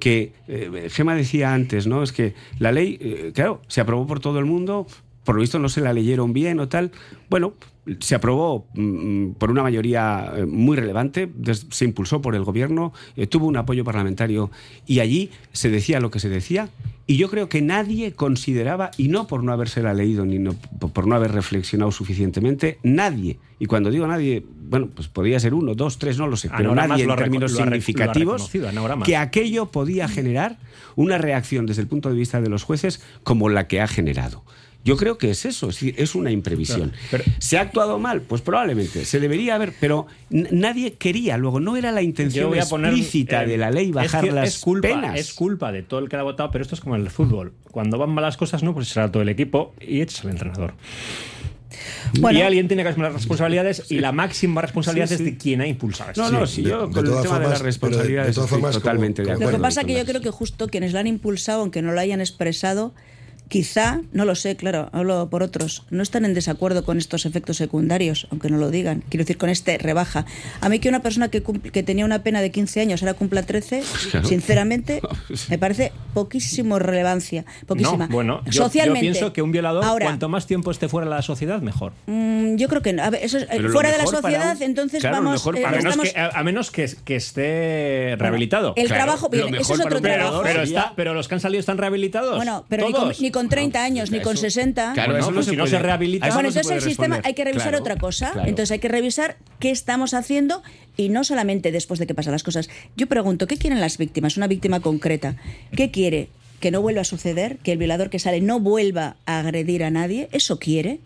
que, eh, Gema decía antes, ¿no? Es que la ley, eh, claro, se aprobó por todo el mundo, por lo visto no se la leyeron bien o tal. Bueno, se aprobó mm, por una mayoría eh, muy relevante, se impulsó por el gobierno, eh, tuvo un apoyo parlamentario y allí se decía lo que se decía. Y yo creo que nadie consideraba, y no por no habérsela leído ni no- por no haber reflexionado suficientemente, nadie, y cuando digo nadie, bueno, pues podía ser uno, dos, tres, no lo sé, pero Anagramas nadie en términos significativos, que aquello podía generar una reacción desde el punto de vista de los jueces como la que ha generado. Yo creo que es eso, es, decir, es una imprevisión. ¿Se ha actuado mal? Pues probablemente, se debería haber, pero nadie quería, luego no era la intención voy a poner, explícita eh, de la ley es bajar que las es culpa, penas. Es culpa de todo el que la ha votado, pero esto es como en el fútbol. Cuando van malas cosas, no, pues será todo el equipo y echas al entrenador. Bueno. y alguien tiene que asumir las responsabilidades y la máxima responsabilidad Sí, sí. es de quien ha impulsado eso. No, no, si yo de con el todas tema de formas, las pero de- de responsabilidades todas estoy formas, como- totalmente de acuerdo. Lo que pasa con que yo creo que justo quienes la han impulsado, aunque no lo hayan expresado, quizá, no lo sé, claro, hablo por otros, no están en desacuerdo con estos efectos secundarios, aunque no lo digan. Quiero decir, con este rebaja. A mí que una persona que, que tenía una pena de 15 años ahora cumpla 13, claro. sinceramente, me parece poquísimo relevancia, poquísima. No, bueno, yo, Socialmente. yo pienso que un violador, Ahora, cuanto más tiempo esté fuera de la sociedad, mejor. mm, yo creo que no. A ver, eso es- Pero lo fuera de la sociedad, un- entonces Claro, vamos. mejor eh, a, menos estamos- que, a, menos que, que esté rehabilitado. el trabajo- bien, ese es otro pero, trabajo. Pero, está- pero los que han salido están rehabilitados. Bueno, pero ni con, ¿Todos? ni con 30 años, ni con 60. Claro, eso no se si rehabilita. Bueno, no se entonces el sistema hay que revisar Claro, otra cosa. claro. Entonces hay que revisar qué estamos haciendo y no solamente después de que pasan las cosas. Yo pregunto, ¿qué quieren las víctimas? Una víctima concreta. ¿Qué quiere? Que no vuelva a suceder, que el violador que sale no vuelva a agredir a nadie, eso quiere.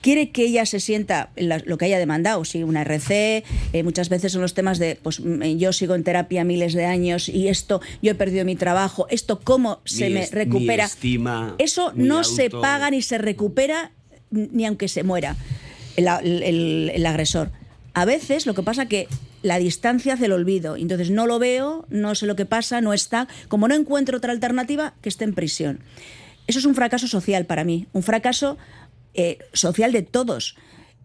Quiere que ella se sienta la- lo que haya demandado, sí, una RC, eh, muchas veces son los temas de, pues mm, yo sigo en terapia miles de años y esto, yo he perdido mi trabajo, esto cómo se me es- recupera. estima, eso no se paga ni se recupera ni aunque se muera el, el- el agresor. A veces lo que pasa que la distancia hace el olvido. Entonces no lo veo, no sé lo que pasa, no está. Como no encuentro otra alternativa, que esté en prisión. Eso es un fracaso social para mí, un fracaso eh, social de todos.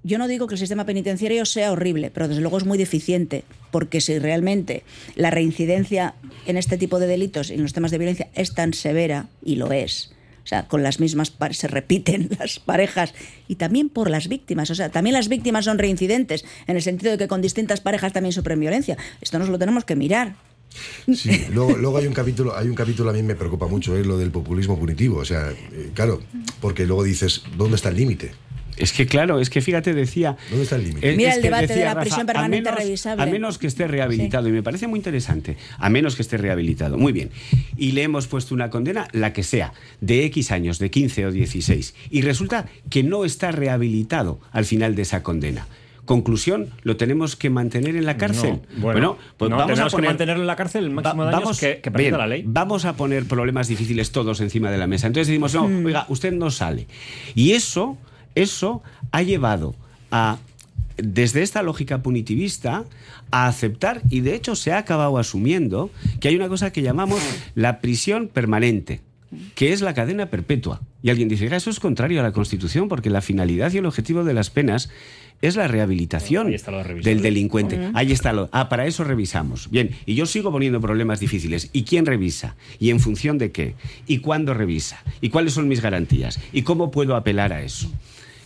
Yo no digo que el sistema penitenciario sea horrible, pero desde luego es muy deficiente, porque si realmente la reincidencia en este tipo de delitos y en los temas de violencia es tan severa, y lo es, o sea, con las mismas se repiten las parejas y también por las víctimas. O sea, también las víctimas son reincidentes en el sentido de que con distintas parejas también sufren violencia. Esto nos lo tenemos que mirar. Sí, luego, luego hay un capítulo, hay un capítulo a mí me preocupa mucho, es lo del populismo punitivo. O sea, eh, claro, porque luego dices, ¿dónde está el límite? Es que claro, es que fíjate, decía... ¿Dónde está el límite? Eh, Mira es el debate de la Rafa, prisión a permanente menos- revisable. A menos que esté rehabilitado, y me parece muy interesante, a menos que esté rehabilitado. Muy bien. Y le hemos puesto una condena, la que sea, de X años, de 15 o 16. Y resulta que no está rehabilitado al final de esa condena. Conclusión, lo tenemos que mantener en la cárcel. No, bueno, pues no, vamos a que poner- mantenerlo en la cárcel el máximo de años vamos, que, que permita bien, la ley. Vamos a poner problemas difíciles todos encima de la mesa. Entonces decimos, no, Mm. oiga, usted no sale. Y eso, eso ha llevado a, desde esta lógica punitivista, a aceptar, y de hecho se ha acabado asumiendo, que hay una cosa que llamamos la prisión permanente que es la cadena perpetua. Y alguien dice, "Ah, eso es contrario a la Constitución, porque la finalidad y el objetivo de las penas es la rehabilitación Ahí está lo de revisable. del delincuente. Ahí está lo. Ah, para eso revisamos. Bien, y yo sigo poniendo problemas difíciles. ¿Y quién revisa? ¿Y en función de qué? ¿Y cuándo revisa? ¿Y cuáles son mis garantías? ¿Y cómo puedo apelar a eso?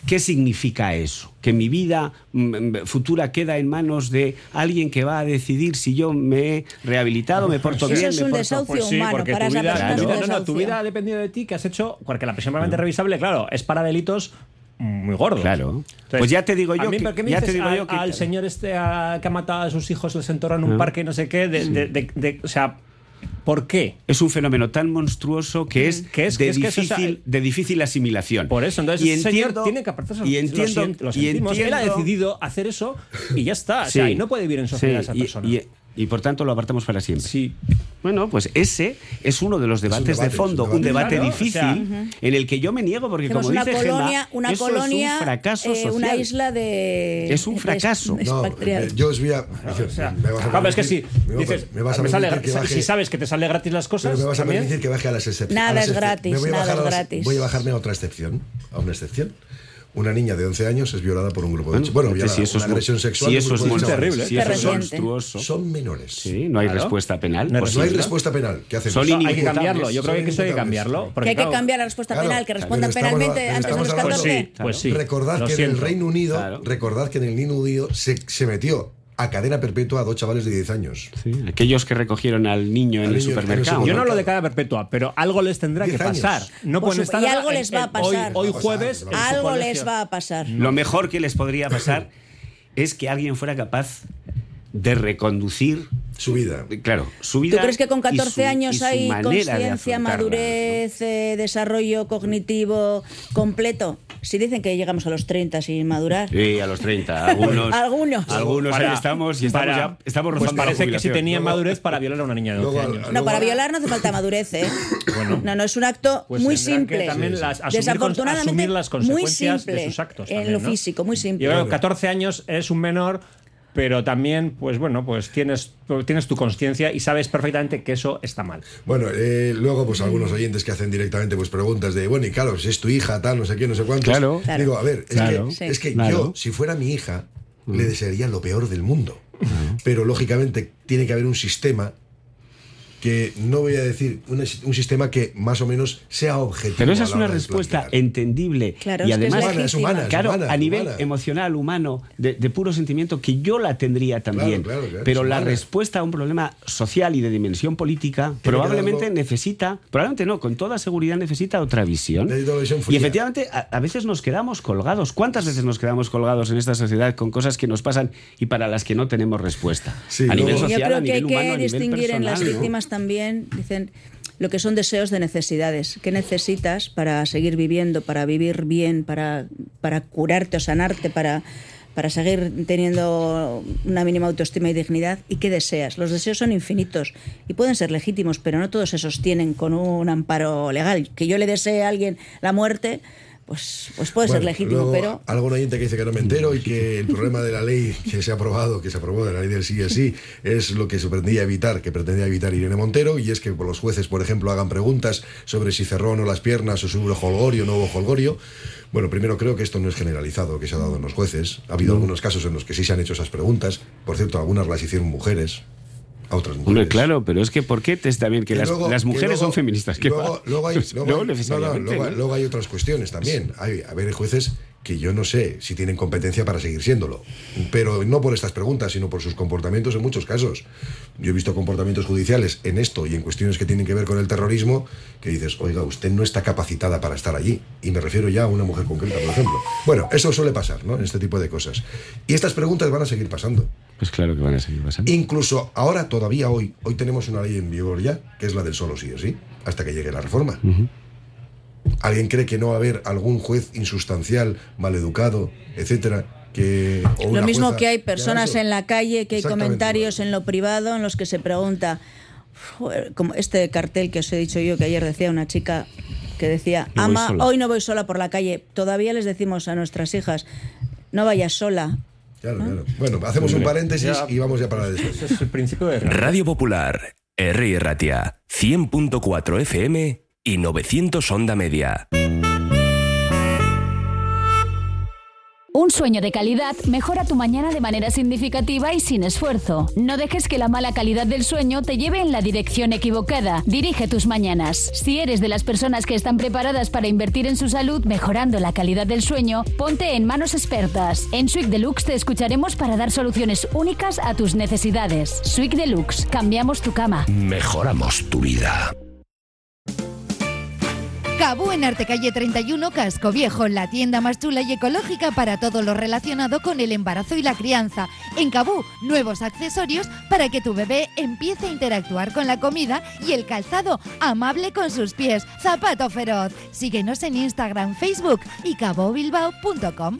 ¿Qué significa eso? Que mi vida mm, futura queda en manos de alguien que va a decidir si yo me he rehabilitado, me porto Eso bien, es me un porto- desahucio Pues sí, humano porque para tu esa vida, persona. es tu un no, no, tu vida ha dependido de ti, que has hecho, porque la prisión permanente revisable, claro, es para delitos muy gordos. Claro. Pues ya te digo yo a mí, que- ¿por qué me ya te dices digo al, yo que- al señor este a- que ha matado a sus hijos, les enterró en un Ah. parque, no sé qué, de, de- de- de- o sea, ¿por qué? Es un fenómeno tan monstruoso que es, Que es- de, que es que eso, o sea, difícil, de difícil asimilación. Por eso, entonces y ese señor entiendo, tiene que apartarse. y Lo entiendo, siento, lo y. Él ha decidido hacer eso y ya está. O sea, y no puede vivir en sociedad Sí, esa y- persona. Y, y por tanto lo apartamos para siempre. Sí. Bueno, pues ese es uno de los debates debate, de fondo, un un debate, o sea, difícil en el que yo me niego porque como una dice colonia, Gemma, una eso colonia, es un fracaso eh, una isla de. Es un fracaso. No, eh, yo os voy a. O sea, me vas a Pablo, es que si me vas a- dices, me vas a me sale permitir que gra- baje- si sabes que te sale gratis las cosas, Pero me vas a permitir que baje a las excepciones. Nada a las es gratis, me voy a nada es las- gratis. Voy a bajarme a otra excepción. A una excepción. Una niña de 11 años es violada por un grupo de Bueno, violada, si eso una es agresión sexual. si eso es muy terrible. si eso es monstruoso. Son menores. Sí, no hay Claro. respuesta penal. No hay Pues no hay respuesta. penal. ¿Qué hacemos? Son hay que cambiarlo. Yo creo que eso hay que cambiarlo. Que porque, hay que cambiar la respuesta Claro, penal, que respondan estamos- penalmente antes de los estamos hablando- 14. Pues sí. Recordad Lo que en el. Reino Unido, Claro. recordad que en el Reino Unido se, se metió a cadena perpetua a dos chavales de 10 años. Sí, aquellos que recogieron al niño en Al el niño en el supermercado. Yo no lo de cadena perpetua, pero algo les tendrá que 10 años. pasar. No pueden estar y algo les va a pasar. Hoy, hoy jueves. Algo les va a pasar. Lo mejor que les podría pasar es que alguien fuera capaz de reconducir Su vida. Claro, su ¿Tú vida. crees que con y 14 su- años hay manera de conciencia, afrontarla, madurez, eh, desarrollo cognitivo completo? Si dicen que llegamos a los 30 sin madurar. Sí, a los 30. Algunos. Algunos. Algunos Para- ahí estamos y estamos, para- ya, estamos Pues parece que si tenían madurez para violar a una niña de 12 luego- años. No, para violar no hace falta madurez, ¿eh? No, no, es un acto Pues muy simple. también las- asumir Desafortunadamente, asumir las muy consecuencias simple de sus actos En también, lo ¿no? físico, muy simple. Yo creo que 14 años es un menor, pero también, pues bueno, pues tienes, tienes tu conciencia y sabes perfectamente que eso está mal. Bueno, eh, luego pues algunos oyentes que hacen directamente pues preguntas de, bueno, y claro, si es tu hija, tal, no sé qué, no sé cuántos. Claro. Claro. Digo, a ver, es Claro. que, Sí. es que Claro. yo, si fuera mi hija, le desearía lo peor del mundo. Pero lógicamente tiene que haber un sistema que no voy a decir un, un sistema que más o menos sea objetivo. Pero esa a es una respuesta plantear. entendible Claro, y es además humana, es humana, claro, humana, a nivel humana. emocional, humano, de, de puro sentimiento que yo la tendría también. Claro, claro, claro, pero la respuesta a un problema social y de dimensión política probablemente algo- necesita, probablemente no, con toda seguridad necesita otra visión. Necesita una visión Y efectivamente a, a veces nos quedamos colgados. ¿Cuántas veces nos quedamos colgados en esta sociedad con cosas que nos pasan y para las que no tenemos respuesta? Sí, a nivel Yo social, a que nivel hay humano, a que nivel distinguir en las personal, también, dicen, lo que son deseos de necesidades. ¿Qué necesitas para seguir viviendo, para vivir bien, para, para curarte o sanarte, para, para seguir teniendo una mínima autoestima y dignidad? ¿Y qué deseas? Los deseos son infinitos y pueden ser legítimos, pero no todos se sostienen con un amparo legal. Que yo le desee a alguien la muerte, pues, pues puede ser legítimo, luego, pero... Algún oyente que dice que no me entero y que el problema de la ley que se ha aprobado, que se aprobó de la ley del sí es sí, es lo que se pretendía evitar, que pretendía evitar Irene Montero, y es que los jueces, por ejemplo, hagan preguntas sobre si cerró o no las piernas o si hubo holgorio o no hubo holgorio. Bueno, primero creo que esto no es generalizado, que se ha dado en los jueces. Ha habido algunos casos en los que sí se han hecho esas preguntas. Por cierto, algunas las hicieron mujeres, a otras mujeres. Hombre, claro, pero es que ¿por qué te también que, Que las, luego- las que mujeres luego- son feministas? ¿Qué luego, hay, luego no hay- no, no, necesariamente, luego- ¿no? luego hay otras cuestiones también. Hay, a ver, hay jueces que yo no sé si tienen competencia para seguir siéndolo, pero no por estas preguntas, sino por sus comportamientos en muchos casos. Yo he visto comportamientos judiciales en esto y en cuestiones que tienen que ver con el terrorismo que dices, oiga, usted no está capacitada para estar allí. Y me refiero ya a una mujer concreta, por ejemplo. Bueno, eso suele pasar, ¿no? En este tipo de cosas. Y estas preguntas van a seguir pasando. Pues claro que van a seguir pasando. Incluso ahora, todavía hoy, hoy tenemos una ley en vigor ya, que es la del solo sí o sí, hasta que llegue la reforma. ¿Alguien cree que no va a haber algún juez insustancial, maleducado, etcétera? Que, o Lo mismo que hay personas en la calle, que hay comentarios en lo privado en los que se pregunta, como este cartel que os he dicho yo, que ayer decía una chica que decía, No ama, sola". hoy no voy sola por la calle. Todavía les decimos a nuestras hijas, no vayas sola. Claro, claro. Bueno, hacemos un paréntesis y vamos ya para la después. es el principio de Radio Popular, R. Ratia, 100.4 FM y 900 Onda Media. Un sueño de calidad mejora tu mañana de manera significativa y sin esfuerzo. No dejes que la mala calidad del sueño te lleve en la dirección equivocada. Dirige tus mañanas. Si eres de las personas que están preparadas para invertir en su salud mejorando la calidad del sueño, ponte en manos expertas. En Suite Deluxe te escucharemos para dar soluciones únicas a tus necesidades. Suite Deluxe, cambiamos tu cama. Mejoramos tu vida. Cabú en Artecalle 31, Casco Viejo, la tienda más chula y ecológica para todo lo relacionado con el embarazo y la crianza. En Cabú, nuevos accesorios para que tu bebé empiece a interactuar con la comida y el calzado amable con sus pies. Zapato feroz. Síguenos en Instagram, Facebook y cabobilbao.com.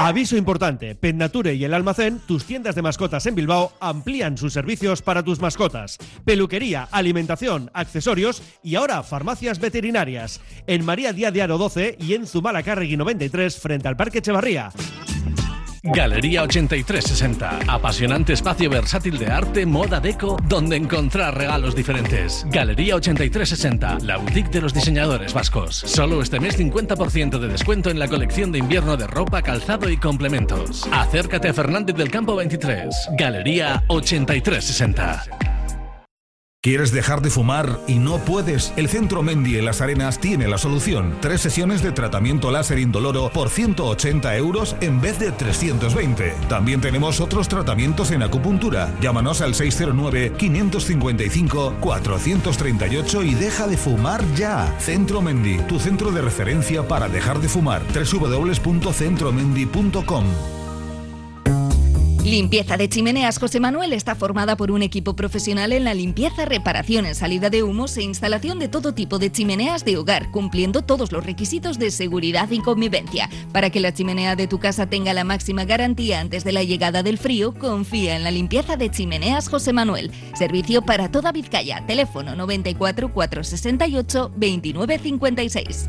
Aviso importante, Pet Nature y el Almacén, tus tiendas de mascotas en Bilbao, amplían sus servicios para tus mascotas. Peluquería, alimentación, accesorios y ahora farmacias veterinarias. En María Díaz de Aro 12 y en Zumalacárregui 93 frente al Parque Echevarría. Galería 8360, apasionante espacio versátil de arte, moda, deco, donde encontrar regalos diferentes. Galería 8360, la boutique de los diseñadores vascos. Solo este mes 50% de descuento en la colección de invierno de ropa, calzado y complementos. Acércate a Fernández del Campo 23, Galería 8360. ¿Quieres dejar de fumar y no puedes? El Centro Mendy en Las Arenas tiene la solución. Tres sesiones de tratamiento láser indoloro por 180 euros en vez de 320. También tenemos otros tratamientos en acupuntura. Llámanos al 609-555-438 y deja de fumar ya. Centro Mendy, tu centro de referencia para dejar de fumar. www.centromendy.com Limpieza de Chimeneas José Manuel está formada por un equipo profesional en la limpieza, reparación salida de humos e instalación de todo tipo de chimeneas de hogar, cumpliendo todos los requisitos de seguridad y convivencia. Para que la chimenea de tu casa tenga la máxima garantía antes de la llegada del frío, confía en la limpieza de Chimeneas José Manuel. Servicio para toda Vizcaya. Teléfono 94 468 2956.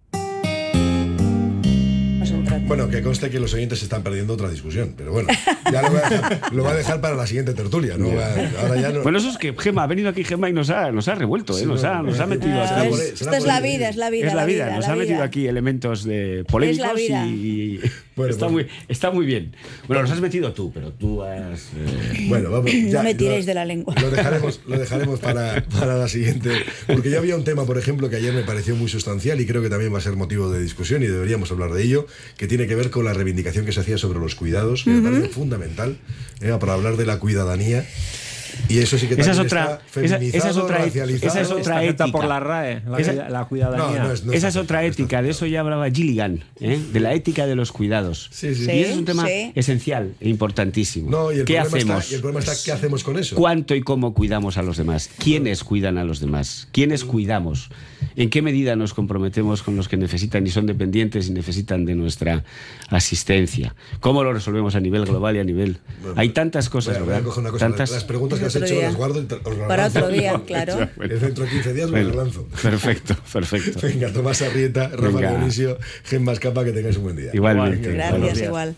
Bueno, que conste que los oyentes están perdiendo otra discusión, pero bueno, ya lo voy a dejar, lo voy a dejar para la siguiente tertulia. ¿no? Ahora ya no- Bueno, eso es que Gema ha venido aquí Gema y nos ha, nos ha revuelto, ¿eh? Sí, nos, ha, no, nos ha metido aquí. Esto es la vida, es la vida. es la vida, nos la ha metido aquí elementos de polémicos y Bueno, está, muy, está muy bien. Bueno, los has metido tú, pero tú has... eh, Bueno, vamos. No ya, me lo- tiréis de la lengua. Lo dejaremos, lo dejaremos para, para la siguiente. Porque ya había un tema, por ejemplo, que ayer me pareció muy sustancial y creo que también va a ser motivo de discusión y deberíamos hablar de ello, que tiene que ver con la reivindicación que se hacía sobre los cuidados, que me Ujú. parece fundamental, eh, para hablar de la cuidadanía. Y eso sí que Esa es otra, está esa, feminizado, esa es otra, esa es otra ética. por la RAE, la, Esa- la cuidadanía. No, no es- no Esa es otra ética, de eso ya hablaba Gilligan, ¿eh? de la ética de los cuidados. Sí, sí. Y es un tema sí. esencial e importantísimo. No, y el ¿Qué hacemos? Está, y el problema está, ¿qué hacemos con eso? ¿Cuánto y cómo cuidamos a los demás? ¿Quiénes cuidan a los demás? ¿Quiénes cuidamos? ¿En qué medida nos comprometemos con los que necesitan y son dependientes y necesitan de nuestra asistencia? ¿Cómo lo resolvemos a nivel global y a nivel... Hay tantas cosas, voy a ¿verdad? coger una cosa. Tantas... Las preguntas que has hecho día. las guardo y te- os las Para lanzo. otro día, claro. Dentro de 15 días me las Bueno, lanzo. perfecto, perfecto. Venga, Tomás Arrieta, Rafa. Dionisio, Gemma Escapa, que tengáis un buen día. Igualmente. Gracias, igual.